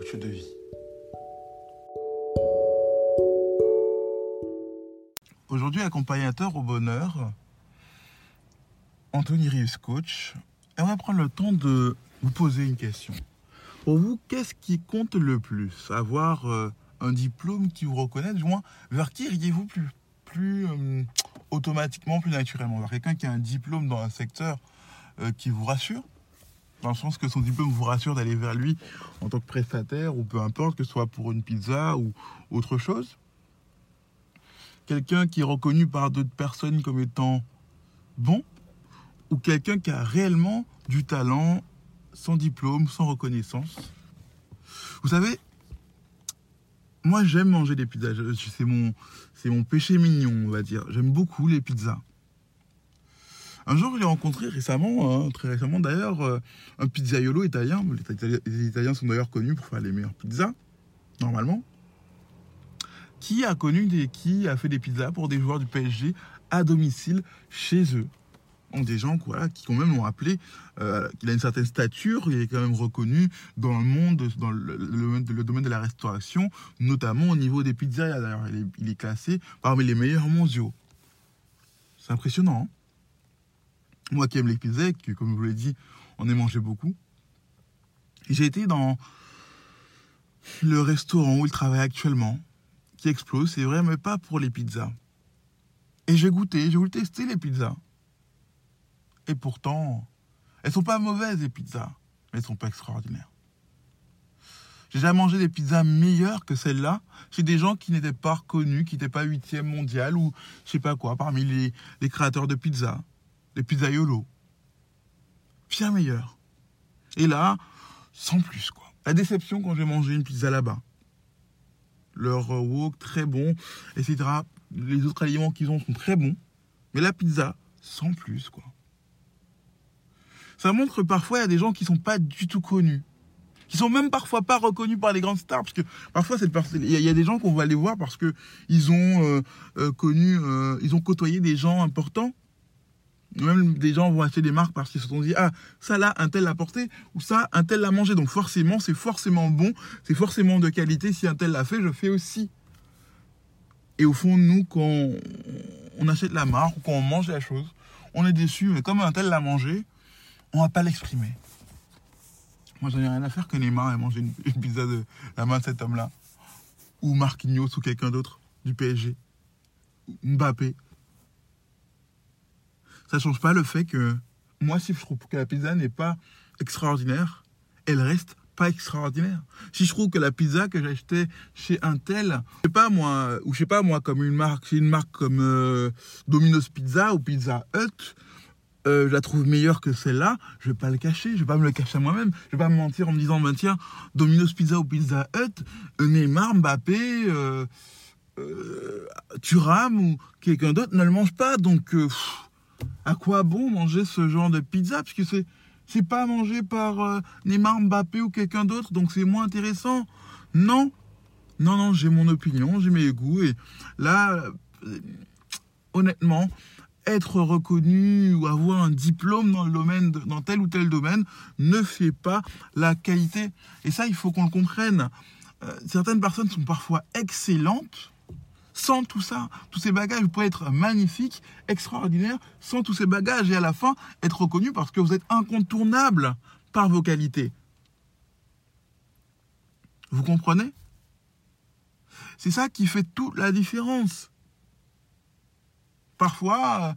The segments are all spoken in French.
de vie. Aujourd'hui, accompagnateur au bonheur, Anthony Rius, coach, et on va prendre le temps de vous poser une question. Pour vous, qu'est-ce qui compte le plus? Avoir euh, un diplôme qui vous reconnaît, du moins, vers qui iriez-vous plus, plus euh, automatiquement, plus naturellement? Vers quelqu'un qui a un diplôme dans un secteur euh, qui vous rassure? Dans le sens que son diplôme vous rassure d'aller vers lui en tant que prestataire ou peu importe, que ce soit pour une pizza ou autre chose. Quelqu'un qui est reconnu par d'autres personnes comme étant bon ou quelqu'un qui a réellement du talent sans diplôme, sans reconnaissance. Vous savez, moi j'aime manger des pizzas, c'est mon, c'est mon péché mignon, on va dire. J'aime beaucoup les pizzas. Un jour, j'ai rencontré récemment, hein, très récemment d'ailleurs, euh, un pizzaiolo italien. Les Italiens sont d'ailleurs connus pour faire les meilleures pizzas, normalement. Qui a connu des, qui a fait des pizzas pour des joueurs du PSG à domicile chez eux. Des gens qui quand même l'ont appelé, euh, qu'il a une certaine stature, il est quand même reconnu dans le monde, dans le, le, domaine de la restauration, notamment au niveau des pizzas. D'ailleurs, il, il est, classé parmi les meilleurs mondiaux. C'est impressionnant. Hein moi qui aime les pizzas, que comme je vous l'ai dit, on est mangé beaucoup. J'ai été dans le restaurant où il travaille actuellement, qui explose, c'est vrai, mais pas pour les pizzas. Et j'ai goûté, j'ai voulu tester les pizzas. Et pourtant, elles sont pas mauvaises les pizzas, mais elles sont pas extraordinaires. J'ai déjà mangé des pizzas meilleures que celles-là chez des gens qui n'étaient pas reconnus, qui n'étaient pas huitième mondial ou je sais pas quoi, parmi les, les créateurs de pizzas les pizzaiolos. Bien meilleur. Et là, sans plus, quoi. La déception quand j'ai mangé une pizza là-bas. Leur euh, wok, très bon, etc. Les autres aliments qu'ils ont sont très bons. Mais la pizza, sans plus, quoi. Ça montre que parfois, il y a des gens qui sont pas du tout connus. Qui sont même parfois pas reconnus par les grandes stars. Parce que parfois, il y, a des gens qu'on va aller voir parce que ils ont euh, euh, connu, ils ont côtoyé des gens importants même des gens vont acheter des marques parce qu'ils se sont dit ah ça là un tel l'a porté ou ça un tel l'a mangé. Donc forcément c'est forcément bon c'est forcément de qualité. Si un tel l'a fait je fais aussi. Et au fond nous quand on achète la marque ou quand on mange la chose on est déçu mais comme un tel l'a mangé on va pas l'exprimer. Moi j'en ai rien à faire que Neymar ait mangé une, une pizza de la main de cet homme là ou Marquinhos ou quelqu'un d'autre du PSG Mbappé ça change pas le fait que moi, si je trouve que la pizza n'est pas extraordinaire, elle reste pas extraordinaire. Si je trouve que la pizza que j'ai achetée chez un tel, je sais pas moi, ou je sais pas moi, comme une marque, c'est une marque comme euh, Domino's Pizza ou Pizza Hut, euh, je la trouve meilleure que celle-là, je vais pas le cacher, je vais pas me le cacher à moi-même, je vais pas me mentir en me disant, ben tiens, Domino's Pizza ou Pizza Hut, Neymar, Mbappé, euh, euh, Thuram ou quelqu'un d'autre ne le mange pas, donc à quoi bon manger ce genre de pizza? Parce que c'est pas mangé par euh, Neymar Mbappé ou quelqu'un d'autre, donc c'est moins intéressant. Non, non, non, j'ai mon opinion, j'ai mes goûts. Et là, euh, honnêtement, être reconnu ou avoir un diplôme dans le domaine, dans tel ou tel domaine, ne fait pas la qualité. Et ça, il faut qu'on le comprenne. Euh, certaines personnes sont parfois excellentes, sans tout ça, tous ces bagages, vous pouvez être magnifique, extraordinaire, sans tous ces bagages et à la fin être reconnu parce que vous êtes incontournable par vos qualités. Vous comprenez? C'est ça qui fait toute la différence. Parfois,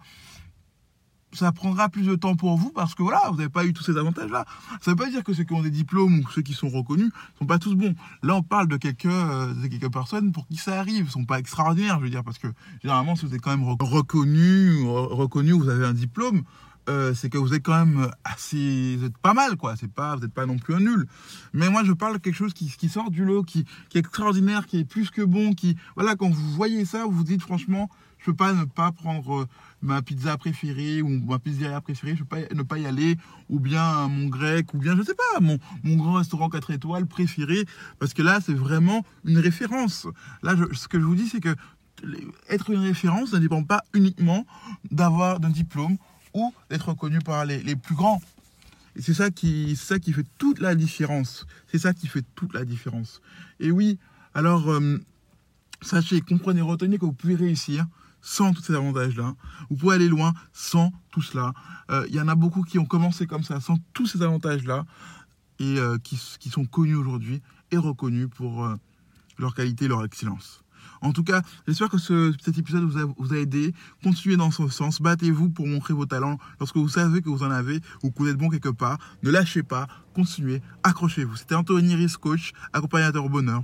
ça prendra plus de temps pour vous parce que voilà, vous n'avez pas eu tous ces avantages-là. Ça ne veut pas dire que ceux qui ont des diplômes ou ceux qui sont reconnus ne sont pas tous bons. Là, on parle de quelques, euh, de quelques personnes pour qui ça arrive, ne sont pas extraordinaires, je veux dire, parce que généralement, si vous êtes quand même reconnu, reconnu, vous avez un diplôme, euh, c'est que vous êtes quand même assez, vous êtes pas mal, quoi. Pas, vous n'êtes pas non plus un nul. Mais moi, je parle de quelque chose qui, sort du lot, qui, qui est extraordinaire, qui est plus que bon, qui, voilà, quand vous voyez ça, vous vous dites franchement, je peux pas ne pas prendre euh, ma pizza préférée ou ma pizzeria préférée, je peux pas ne pas y aller, ou bien mon grec, ou bien je sais pas, mon, mon grand restaurant 4 étoiles préféré, parce que là c'est vraiment une référence. Là, ce que je vous dis, c'est que être une référence ne dépend pas uniquement d'avoir d'un diplôme ou d'être reconnu par les, les plus grands. Et c'est ça qui, ça qui fait toute la différence. C'est ça qui fait toute la différence. Et oui, alors euh, sachez, comprenez, retenez que vous pouvez réussir sans tous ces avantages-là. Vous pouvez aller loin sans tout cela. Euh, il y en a beaucoup qui ont commencé comme ça, sans tous ces avantages-là, et euh, qui, sont connus aujourd'hui et reconnus pour euh, leur qualité leur excellence. En tout cas, j'espère que ce, cet épisode vous a, vous a, aidé. Continuez dans ce sens. Battez-vous pour montrer vos talents. Lorsque vous savez que vous en avez ou que vous êtes bon quelque part, ne lâchez pas. Continuez. Accrochez-vous. C'était Anthony Riz, coach, accompagnateur au bonheur.